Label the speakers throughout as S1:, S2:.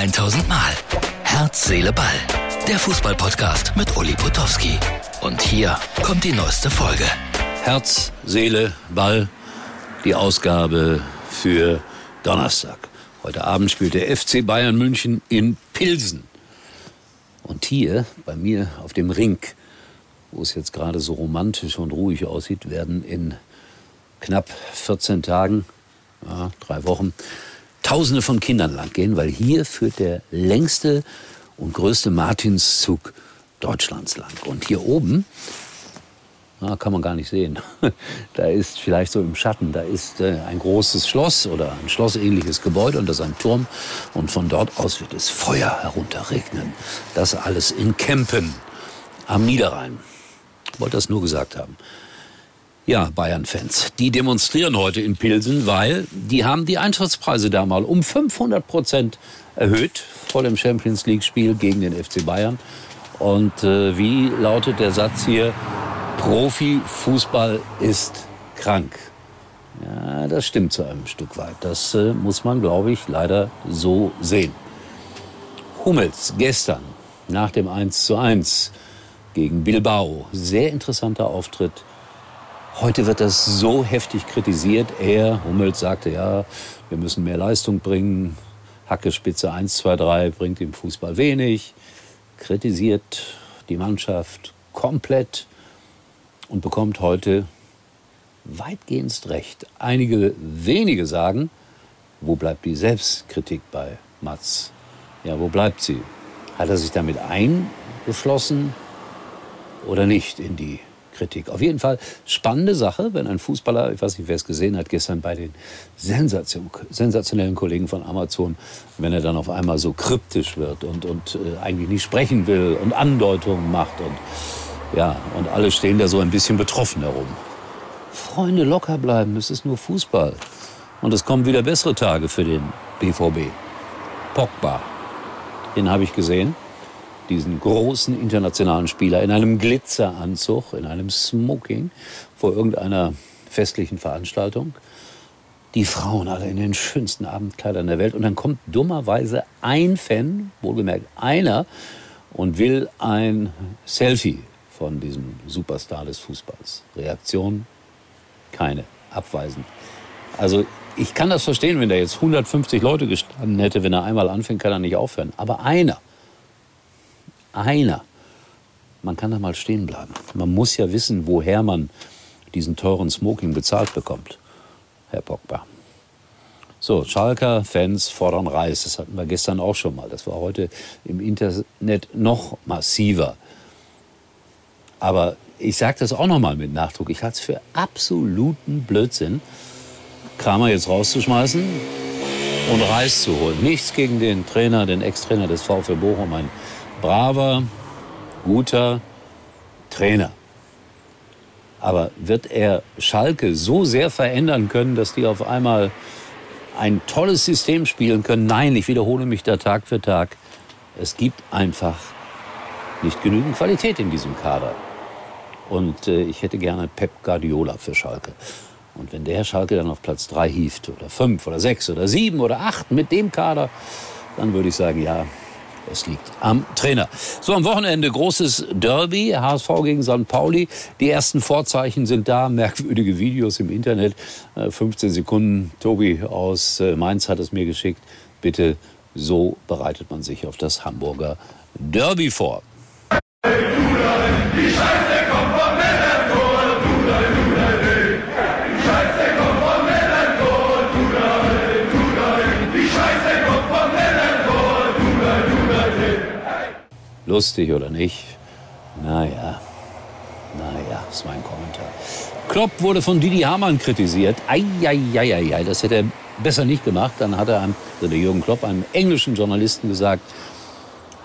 S1: 1000 Mal. Herz, Seele, Ball. Der Fußballpodcast mit Uli Potowski. Und hier kommt die neueste Folge.
S2: Herz, Seele, Ball. Die Ausgabe für Donnerstag. Heute Abend spielt der FC Bayern München in Pilsen. Und hier bei mir auf dem Ring, wo es jetzt gerade so romantisch und ruhig aussieht, werden in knapp 14 Tagen, ja, drei Wochen, Tausende von Kindern lang gehen, weil hier führt der längste und größte Martinszug Deutschlands lang. Und hier oben, na, kann man gar nicht sehen, da ist vielleicht so im Schatten, da ist äh, ein großes Schloss oder ein schlossähnliches Gebäude und das ist ein Turm. Und von dort aus wird es Feuer herunterregnen. Das alles in Kempen am Niederrhein. Ich wollte das nur gesagt haben. Ja, Bayern-Fans, die demonstrieren heute in Pilsen, weil die haben die Eintrittspreise da mal um 500 Prozent erhöht vor dem Champions League-Spiel gegen den FC Bayern. Und äh, wie lautet der Satz hier? Profifußball ist krank. Ja, das stimmt zu einem Stück weit. Das äh, muss man, glaube ich, leider so sehen. Hummels gestern nach dem 1 zu 1 gegen Bilbao. Sehr interessanter Auftritt Heute wird das so heftig kritisiert. Er, Hummels, sagte, ja, wir müssen mehr Leistung bringen. Hacke Spitze 1, 2, 3 bringt im Fußball wenig. Kritisiert die Mannschaft komplett und bekommt heute weitgehend recht. Einige wenige sagen, wo bleibt die Selbstkritik bei Mats? Ja, wo bleibt sie? Hat er sich damit eingeschlossen oder nicht in die Kritik. Auf jeden Fall spannende Sache, wenn ein Fußballer, ich weiß nicht, wer es gesehen hat, gestern bei den Sensation, sensationellen Kollegen von Amazon, wenn er dann auf einmal so kryptisch wird und, und äh, eigentlich nicht sprechen will und Andeutungen macht und ja, und alle stehen da so ein bisschen betroffen herum. Freunde, locker bleiben, es ist nur Fußball. Und es kommen wieder bessere Tage für den BVB. Pogba, den habe ich gesehen diesen großen internationalen Spieler in einem Glitzeranzug, in einem Smoking vor irgendeiner festlichen Veranstaltung. Die Frauen alle in den schönsten Abendkleidern der Welt. Und dann kommt dummerweise ein Fan, wohlgemerkt einer, und will ein Selfie von diesem Superstar des Fußballs. Reaktion? Keine. Abweisend. Also ich kann das verstehen, wenn da jetzt 150 Leute gestanden hätte, wenn er einmal anfängt, kann er nicht aufhören. Aber einer, einer. Man kann da mal stehen bleiben. Man muss ja wissen, woher man diesen teuren Smoking bezahlt bekommt, Herr Pogba. So, Schalker Fans fordern Reis. Das hatten wir gestern auch schon mal. Das war heute im Internet noch massiver. Aber ich sage das auch noch mal mit Nachdruck. Ich halte es für absoluten Blödsinn, Kramer jetzt rauszuschmeißen und Reis zu holen. Nichts gegen den Trainer, den Ex-Trainer des VfL Bochum, ein braver, guter Trainer. Aber wird er Schalke so sehr verändern können, dass die auf einmal ein tolles System spielen können? Nein, ich wiederhole mich da Tag für Tag. Es gibt einfach nicht genügend Qualität in diesem Kader. Und äh, ich hätte gerne Pep Guardiola für Schalke. Und wenn der Schalke dann auf Platz 3 hieft oder 5 oder 6 oder 7 oder 8 mit dem Kader, dann würde ich sagen, ja, es liegt am Trainer. So, am Wochenende großes Derby, HSV gegen St. Pauli. Die ersten Vorzeichen sind da, merkwürdige Videos im Internet. 15 äh, Sekunden, Tobi aus äh, Mainz hat es mir geschickt. Bitte, so bereitet man sich auf das Hamburger Derby vor. Lustig oder nicht? Naja, naja, ist mein Kommentar. Klopp wurde von Didi Hamann kritisiert. Eieieiei, das hätte er besser nicht gemacht. Dann hat er, einem, also der Jürgen Klopp, einem englischen Journalisten gesagt,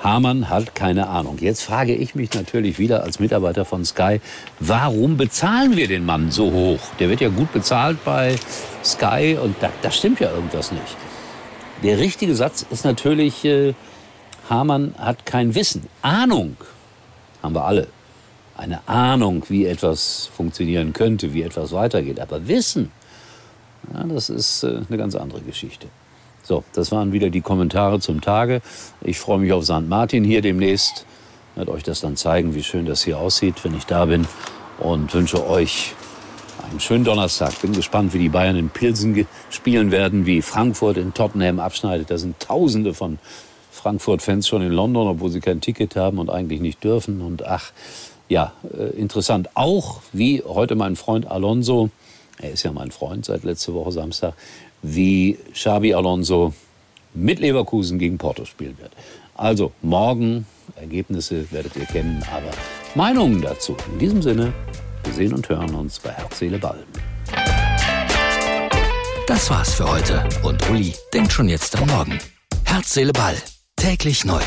S2: Hamann hat keine Ahnung. Jetzt frage ich mich natürlich wieder als Mitarbeiter von Sky, warum bezahlen wir den Mann so hoch? Der wird ja gut bezahlt bei Sky und da, da stimmt ja irgendwas nicht. Der richtige Satz ist natürlich, äh, Hamann hat kein Wissen. Ahnung haben wir alle. Eine Ahnung, wie etwas funktionieren könnte, wie etwas weitergeht. Aber Wissen, ja, das ist äh, eine ganz andere Geschichte. So, das waren wieder die Kommentare zum Tage. Ich freue mich auf St. Martin hier demnächst. Ich werde euch das dann zeigen, wie schön das hier aussieht, wenn ich da bin. Und wünsche euch einen schönen Donnerstag. Bin gespannt, wie die Bayern in Pilsen spielen werden, wie Frankfurt in Tottenham abschneidet. Da sind Tausende von Frankfurt-Fans schon in London, obwohl sie kein Ticket haben und eigentlich nicht dürfen. Und ach, ja, äh, interessant. Auch wie heute mein Freund Alonso, er ist ja mein Freund seit letzte Woche Samstag, wie Xabi Alonso mit Leverkusen gegen Porto spielen wird. Also morgen Ergebnisse werdet ihr kennen, aber Meinungen dazu. In diesem Sinne, wir sehen und hören uns bei Herz, Seele, Ball.
S1: Das war's für heute und Uli denkt schon jetzt am Morgen. Herz, Seele, Ball. Täglich neu.